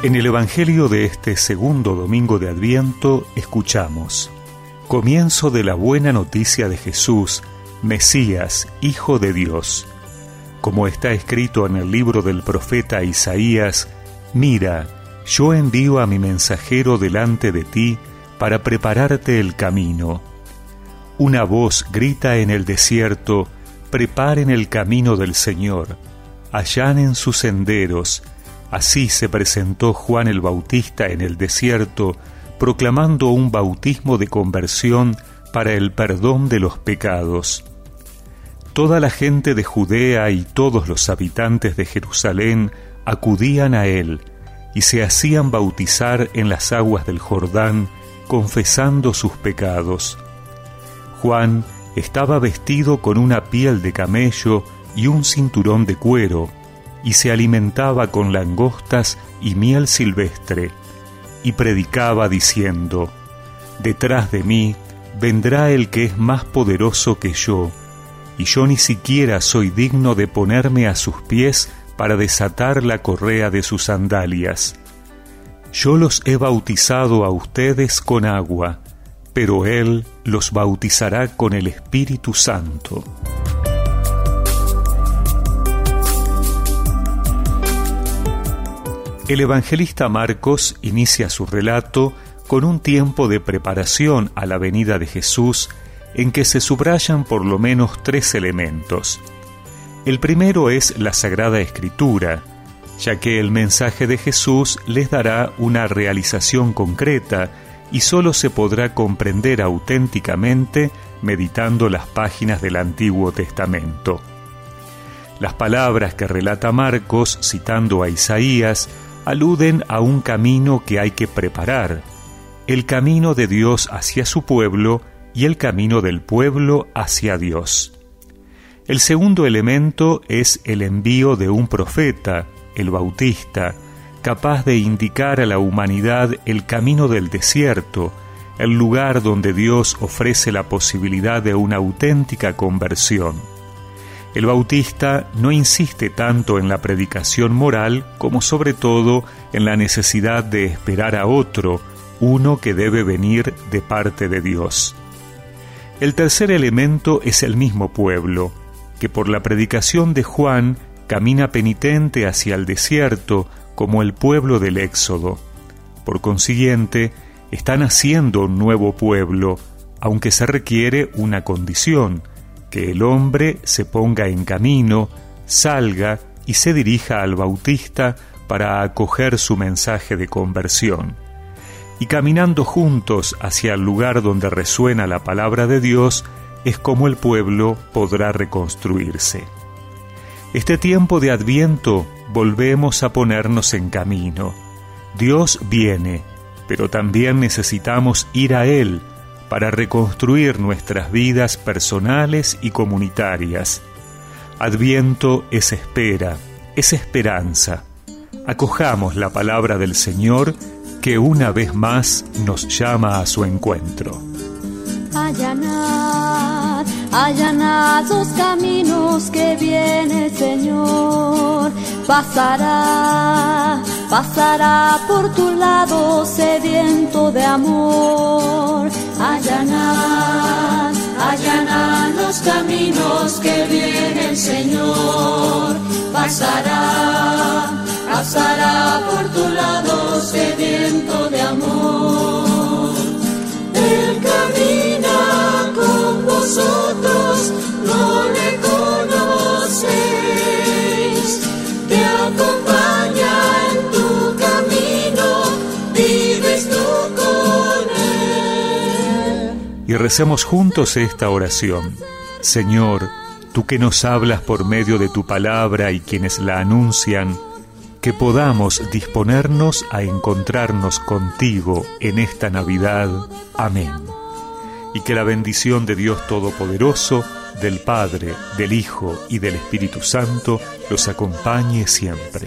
En el Evangelio de este segundo domingo de Adviento escuchamos, comienzo de la buena noticia de Jesús, Mesías, Hijo de Dios. Como está escrito en el libro del profeta Isaías, mira, yo envío a mi mensajero delante de ti para prepararte el camino. Una voz grita en el desierto, preparen el camino del Señor, allanen sus senderos, Así se presentó Juan el Bautista en el desierto, proclamando un bautismo de conversión para el perdón de los pecados. Toda la gente de Judea y todos los habitantes de Jerusalén acudían a él y se hacían bautizar en las aguas del Jordán, confesando sus pecados. Juan estaba vestido con una piel de camello y un cinturón de cuero, y se alimentaba con langostas y miel silvestre, y predicaba diciendo, Detrás de mí vendrá el que es más poderoso que yo, y yo ni siquiera soy digno de ponerme a sus pies para desatar la correa de sus sandalias. Yo los he bautizado a ustedes con agua, pero Él los bautizará con el Espíritu Santo. El evangelista Marcos inicia su relato con un tiempo de preparación a la venida de Jesús en que se subrayan por lo menos tres elementos. El primero es la Sagrada Escritura, ya que el mensaje de Jesús les dará una realización concreta y sólo se podrá comprender auténticamente meditando las páginas del Antiguo Testamento. Las palabras que relata Marcos, citando a Isaías, aluden a un camino que hay que preparar, el camino de Dios hacia su pueblo y el camino del pueblo hacia Dios. El segundo elemento es el envío de un profeta, el Bautista, capaz de indicar a la humanidad el camino del desierto, el lugar donde Dios ofrece la posibilidad de una auténtica conversión. El Bautista no insiste tanto en la predicación moral como sobre todo en la necesidad de esperar a otro, uno que debe venir de parte de Dios. El tercer elemento es el mismo pueblo, que por la predicación de Juan camina penitente hacia el desierto como el pueblo del Éxodo. Por consiguiente, están haciendo un nuevo pueblo, aunque se requiere una condición, que el hombre se ponga en camino, salga y se dirija al Bautista para acoger su mensaje de conversión. Y caminando juntos hacia el lugar donde resuena la palabra de Dios, es como el pueblo podrá reconstruirse. Este tiempo de adviento volvemos a ponernos en camino. Dios viene, pero también necesitamos ir a Él para reconstruir nuestras vidas personales y comunitarias. Adviento es espera, es esperanza. Acojamos la palabra del Señor que una vez más nos llama a su encuentro. Allanad, allanad los caminos que viene el Señor. Pasará, pasará por tu lado sediento de amor y recemos juntos esta oración. Señor, tú que nos hablas por medio de tu palabra y quienes la anuncian, que podamos disponernos a encontrarnos contigo en esta Navidad. Amén. Y que la bendición de Dios Todopoderoso, del Padre, del Hijo y del Espíritu Santo los acompañe siempre.